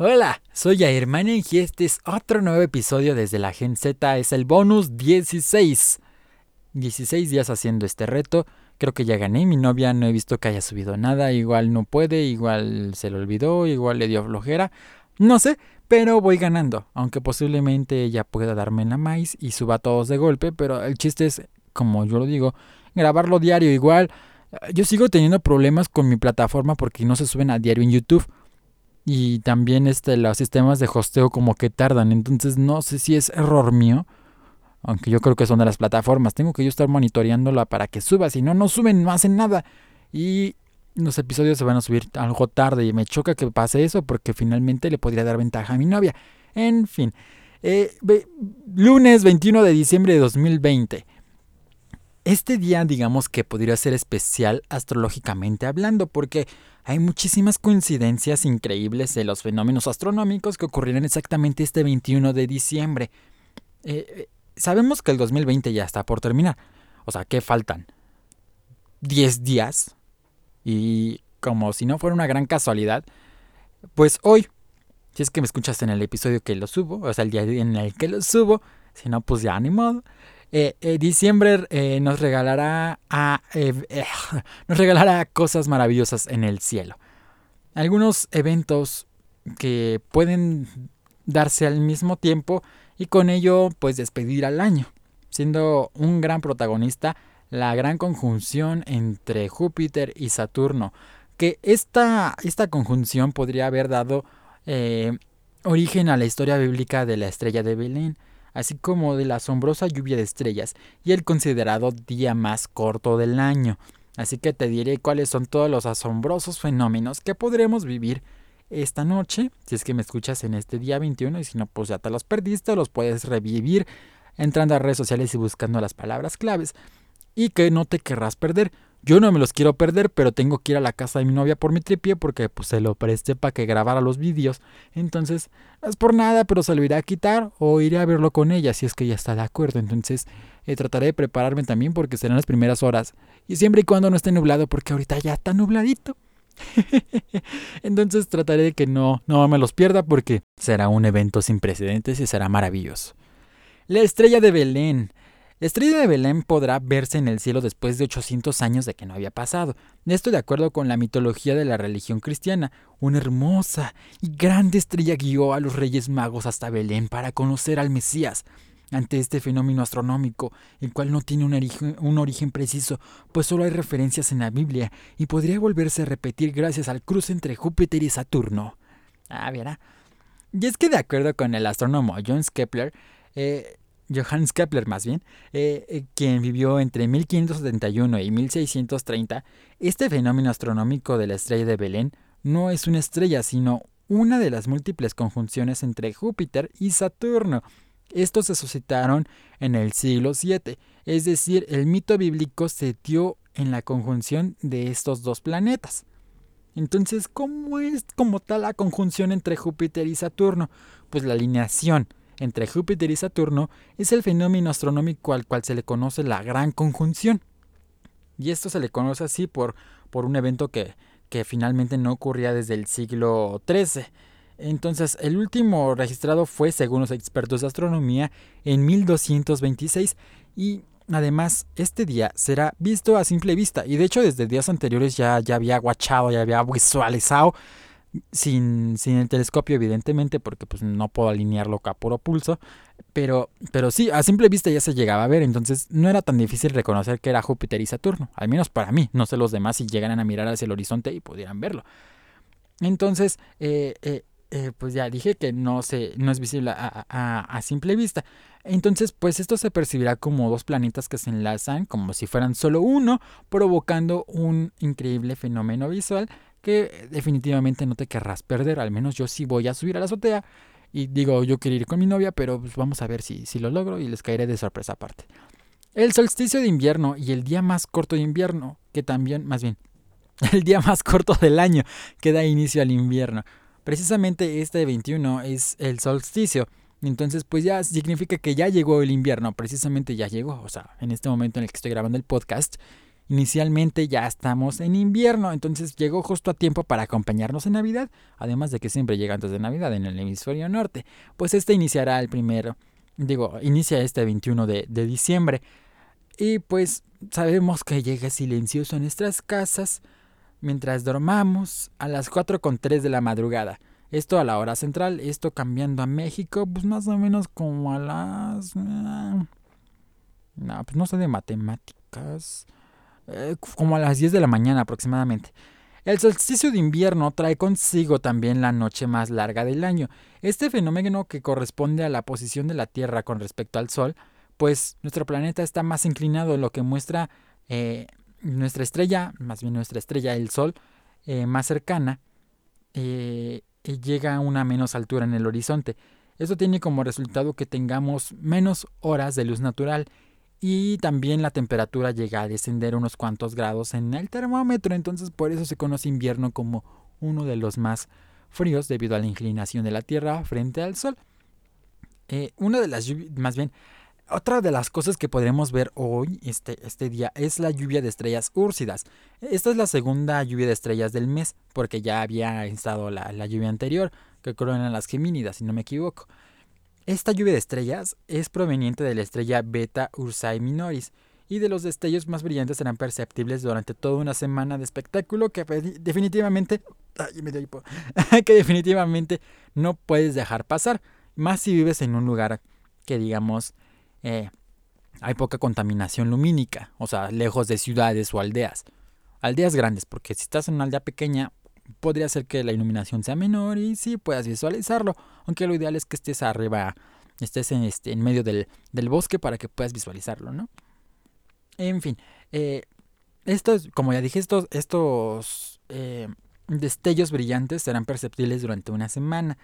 Hola, soy Airman y este es otro nuevo episodio desde la Gen Z. Es el bonus 16. 16 días haciendo este reto. Creo que ya gané. Mi novia no he visto que haya subido nada. Igual no puede, igual se le olvidó, igual le dio flojera. No sé, pero voy ganando. Aunque posiblemente ella pueda darme la maíz y suba todos de golpe. Pero el chiste es, como yo lo digo, grabarlo diario. Igual, yo sigo teniendo problemas con mi plataforma porque no se suben a diario en YouTube y también este, los sistemas de hosteo como que tardan. Entonces no sé si es error mío. Aunque yo creo que son de las plataformas. Tengo que yo estar monitoreándola para que suba. Si no, no suben, no hacen nada. Y los episodios se van a subir algo tarde. Y me choca que pase eso porque finalmente le podría dar ventaja a mi novia. En fin. Eh, lunes 21 de diciembre de 2020. Este día digamos que podría ser especial astrológicamente hablando porque hay muchísimas coincidencias increíbles de los fenómenos astronómicos que ocurrieron exactamente este 21 de diciembre. Eh, eh, sabemos que el 2020 ya está por terminar. O sea, ¿qué faltan? 10 días. Y como si no fuera una gran casualidad, pues hoy, si es que me escuchas en el episodio que lo subo, o sea, el día en el que lo subo, si no, pues ya ni modo. Eh, eh, diciembre eh, nos regalará nos regalará cosas maravillosas en el cielo. Algunos eventos que pueden darse al mismo tiempo y con ello pues despedir al año, siendo un gran protagonista la gran conjunción entre Júpiter y Saturno, que esta, esta conjunción podría haber dado origen a la historia bíblica de la estrella de Belén, así como de la asombrosa lluvia de estrellas y el considerado día más corto del año. Así que te diré cuáles son todos los asombrosos fenómenos que podremos vivir esta noche, si es que me escuchas en este día 21 y si no, pues ya te los perdiste, los puedes revivir entrando a redes sociales y buscando las palabras claves y que no te querrás perder. Yo no me los quiero perder, pero tengo que ir a la casa de mi novia por mi tripié porque pues se lo presté para que grabara los vídeos. Entonces, es por nada, pero se lo iré a quitar o iré a verlo con ella si es que ella está de acuerdo. Entonces, eh, trataré de prepararme también porque serán las primeras horas. Y siempre y cuando no esté nublado, porque ahorita ya está nubladito. Entonces trataré de que no, no me los pierda porque será un evento sin precedentes y será maravilloso. La estrella de Belén. La estrella de Belén podrá verse en el cielo después de 800 años de que no había pasado. Esto de acuerdo con la mitología de la religión cristiana. Una hermosa y grande estrella guió a los reyes magos hasta Belén para conocer al Mesías. Ante este fenómeno astronómico, el cual no tiene un origen, preciso, pues solo hay referencias en la Biblia y podría volverse a repetir gracias al cruce entre Júpiter y Saturno. Ah, verá. Y es que de acuerdo con el astrónomo John Kepler, eh, Johannes Kepler más bien, eh, eh, quien vivió entre 1571 y 1630, este fenómeno astronómico de la estrella de Belén no es una estrella, sino una de las múltiples conjunciones entre Júpiter y Saturno. Estos se suscitaron en el siglo VII, es decir, el mito bíblico se dio en la conjunción de estos dos planetas. Entonces, ¿cómo es como tal la conjunción entre Júpiter y Saturno? Pues la alineación entre Júpiter y Saturno es el fenómeno astronómico al cual se le conoce la gran conjunción. Y esto se le conoce así por, por un evento que, que finalmente no ocurría desde el siglo XIII. Entonces, el último registrado fue, según los expertos de astronomía, en 1226 y además este día será visto a simple vista y de hecho desde días anteriores ya, ya había guachado, ya había visualizado sin, sin el telescopio, evidentemente, porque pues no puedo alinearlo a pulso. Pero, pero sí, a simple vista ya se llegaba a ver, entonces no era tan difícil reconocer que era Júpiter y Saturno, al menos para mí, no sé los demás si llegaran a mirar hacia el horizonte y pudieran verlo. Entonces, eh, eh, eh, pues ya dije que no, se, no es visible a, a, simple vista. Entonces, pues esto se percibirá como dos planetas que se enlazan, como si fueran solo uno, provocando un increíble fenómeno visual definitivamente no te querrás perder. Al menos yo sí voy a subir a la azotea. Y digo, yo quiero ir con mi novia, pero pues vamos a ver si, si lo logro y les caeré de sorpresa aparte. El solsticio de invierno y el día más corto de invierno, que también, más bien, el día más corto del año que da inicio al invierno. Precisamente este 21 es el solsticio. Entonces, pues ya significa que ya llegó el invierno, precisamente ya llegó, o sea, en este momento en el que estoy grabando el podcast, Inicialmente ya estamos en invierno, entonces llegó justo a tiempo para acompañarnos en Navidad, además de que siempre llega antes de Navidad en el hemisferio norte. Pues este iniciará el primero, digo, inicia este 21 de, diciembre. Y pues sabemos que llega silencioso a nuestras casas mientras dormamos a las 4.3 de la madrugada. Esto a la hora central, esto cambiando a México, pues más o menos como a las... Eh, no, pues no sé de matemáticas. Eh, como a las 10 de la mañana aproximadamente. El solsticio de invierno trae consigo también la noche más larga del año. Este fenómeno que corresponde a la posición de la Tierra con respecto al Sol, pues nuestro planeta está más inclinado, lo que muestra eh, nuestra estrella, más bien nuestra estrella, el Sol, eh, más cercana, llega a una menos altura en el horizonte. Esto tiene como resultado que tengamos menos horas de luz natural y también la temperatura llega a descender unos cuantos grados en el termómetro, entonces por eso se conoce invierno como uno de los más fríos debido a la inclinación de la Tierra frente al Sol. Eh, una de las más bien, otra de las cosas que podremos ver hoy, este, este día, es la lluvia de estrellas úrsidas. Esta es la segunda lluvia de estrellas del mes, porque ya había estado la, la lluvia anterior, que coronan las Gemínidas, si no me equivoco. Esta lluvia de estrellas es proveniente de la estrella Beta Ursae Minoris y de los destellos más brillantes serán perceptibles durante toda una semana de espectáculo que definitivamente que definitivamente no puedes dejar pasar, más si vives en un lugar que digamos eh, hay poca contaminación lumínica, o sea, lejos de ciudades o aldeas. Aldeas grandes, porque si estás en una aldea pequeña, podría ser que la iluminación sea menor y sí puedas visualizarlo, aunque lo ideal es que estés arriba, estés en, este, en medio del, bosque para que puedas visualizarlo, ¿no? En fin, eh, estos, como ya dije, estos, estos eh, destellos brillantes serán perceptibles durante una semana.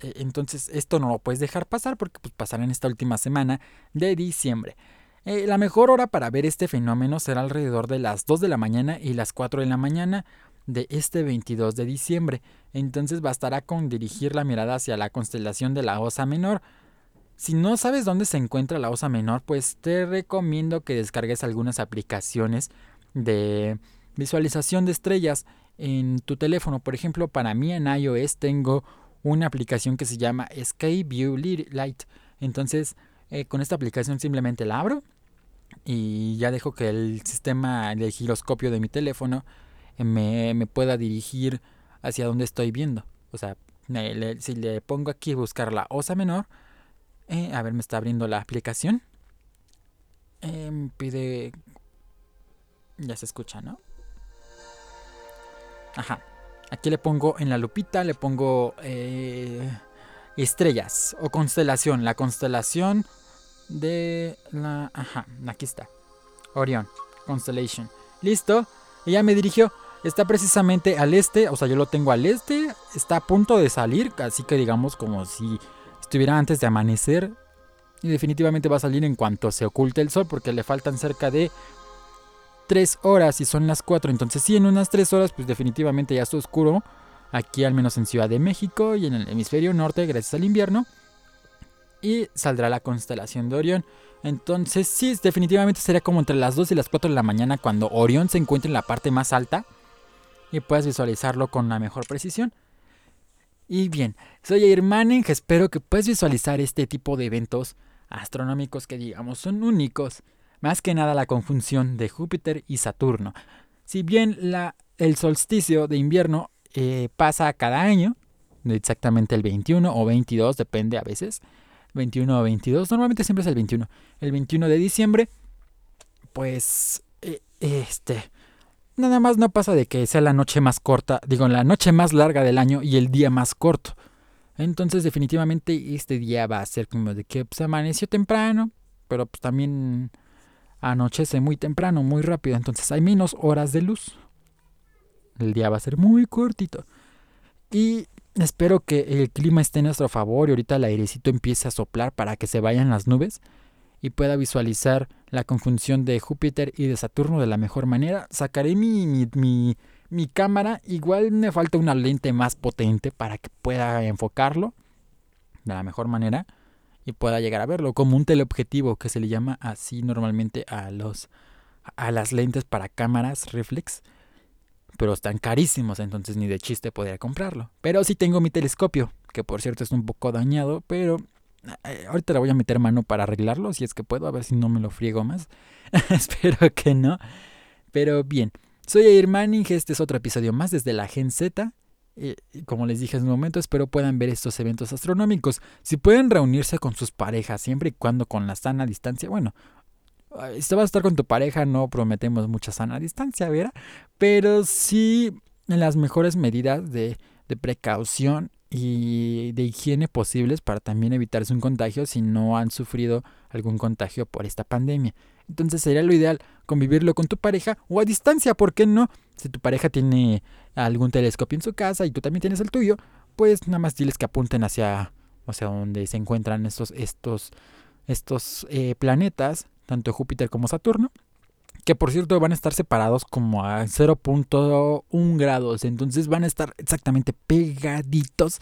E, entonces esto no lo puedes dejar pasar porque pues, pasará en esta última semana de diciembre. Eh, la mejor hora para ver este fenómeno será alrededor de las 2 de la mañana y las 4 de la mañana de este 22 de diciembre, entonces bastará con dirigir la mirada hacia la constelación de la Osa Menor. Si no sabes dónde se encuentra la Osa Menor, pues te recomiendo que descargues algunas aplicaciones de visualización de estrellas en tu teléfono. Por ejemplo, para mí en iOS tengo una aplicación que se llama Sky View Light. Entonces, eh, con esta aplicación simplemente la abro y ya dejo que el sistema de giroscopio de mi teléfono me, pueda dirigir hacia donde estoy viendo. O sea, si le pongo aquí buscar la osa menor, eh, a ver, me está abriendo la aplicación. Eh, pide... Ya se escucha, ¿no? Ajá. Aquí le pongo en la lupita, le pongo eh, estrellas o constelación. La constelación de la... Ajá, aquí está. Orión, Constellation. Listo. Y ya me dirigió. Está precisamente al este, o sea, yo lo tengo al este, está a punto de salir, así que digamos como si estuviera antes de amanecer. Y definitivamente va a salir en cuanto se oculte el sol, porque le faltan cerca de 3 horas y son las 4. Entonces sí, en unas 3 horas, pues definitivamente ya está oscuro. Aquí al menos en Ciudad de México y en el hemisferio norte, gracias al invierno. Y saldrá la constelación de Orión. Entonces sí, definitivamente sería como entre las 2 y las 4 de la mañana cuando Orión se encuentre en la parte más alta y puedas visualizarlo con la mejor precisión. Y bien, soy Air espero que puedas visualizar este tipo de eventos astronómicos que digamos son únicos, más que nada la conjunción de Júpiter y Saturno. Si bien la, el solsticio de invierno eh, pasa cada año, exactamente el 21 o 22, depende a veces, 21 o 22, normalmente siempre es el 21, el 21 de diciembre, pues eh, este Nada más no pasa de que sea la noche más corta, digo, la noche más larga del año y el día más corto. Entonces definitivamente este día va a ser como de que se pues, amaneció temprano, pero pues también anochece muy temprano, muy rápido, entonces hay menos horas de luz. El día va a ser muy cortito. Y espero que el clima esté a nuestro favor y ahorita el airecito empiece a soplar para que se vayan las nubes y pueda visualizar la conjunción de Júpiter y de Saturno de la mejor manera. Sacaré mi, mi, mi, cámara, igual me falta una lente más potente para que pueda enfocarlo de la mejor manera y pueda llegar a verlo como un teleobjetivo que se le llama así normalmente a los a las lentes para cámaras reflex, pero están carísimos, entonces ni de chiste podría comprarlo. Pero sí tengo mi telescopio, que por cierto es un poco dañado, pero ahorita le voy a meter mano para arreglarlo, si es que puedo, a ver si no me lo friego más. Espero que no. Pero bien, soy Air Manning, este es otro episodio más desde la Gen Z. Y como les dije hace un momento, espero puedan ver estos eventos astronómicos. Si pueden reunirse con sus parejas, siempre y cuando con la sana distancia, bueno, si vas a estar con tu pareja, no prometemos mucha sana distancia, ¿verdad? Pero sí en las mejores medidas de, de precaución y de higiene posibles para también evitarse un contagio si no han sufrido algún contagio por esta pandemia. Entonces sería lo ideal convivirlo con tu pareja o a distancia, ¿por qué no? Si tu pareja tiene algún telescopio en su casa y tú también tienes el tuyo, pues nada más diles que apunten hacia, donde se encuentran estos, estos, estos eh, planetas, tanto Júpiter como Saturno, que por cierto van a estar separados como a 0.1 grados, entonces van a estar exactamente pegaditos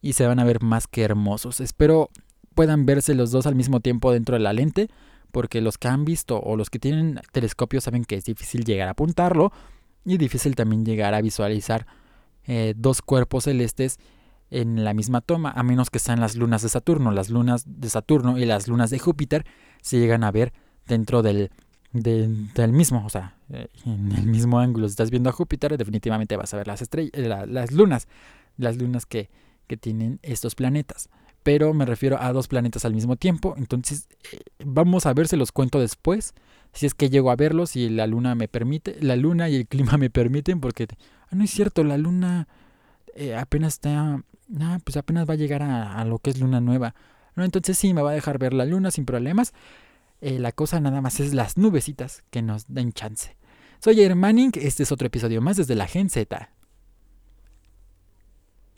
y se van a ver más que hermosos. Espero puedan verse los dos al mismo tiempo dentro de la lente, porque los que han visto o los que tienen telescopio saben que es difícil llegar a apuntarlo y difícil también llegar a visualizar eh, dos cuerpos celestes en la misma toma, a menos que sean las lunas de Saturno. Las lunas de Saturno y las lunas de Júpiter se llegan a ver dentro del del mismo, o sea, eh, en el mismo ángulo. Si estás viendo a Júpiter, definitivamente vas a ver las estrellas, eh, las lunas, las lunas que, que, tienen estos planetas. Pero me refiero a dos planetas al mismo tiempo. Entonces, eh, vamos a ver, se los cuento después. Si es que llego a verlos, si la luna me permite, la luna y el clima me permiten, porque ah, no es cierto, la luna apenas está, ah, pues apenas va a llegar a, a lo que es luna nueva. No, entonces sí, me va a dejar ver la luna sin problemas. Eh, la cosa nada más es las nubecitas que nos den chance. Soy Manning, este es otro episodio más desde la Gen Z.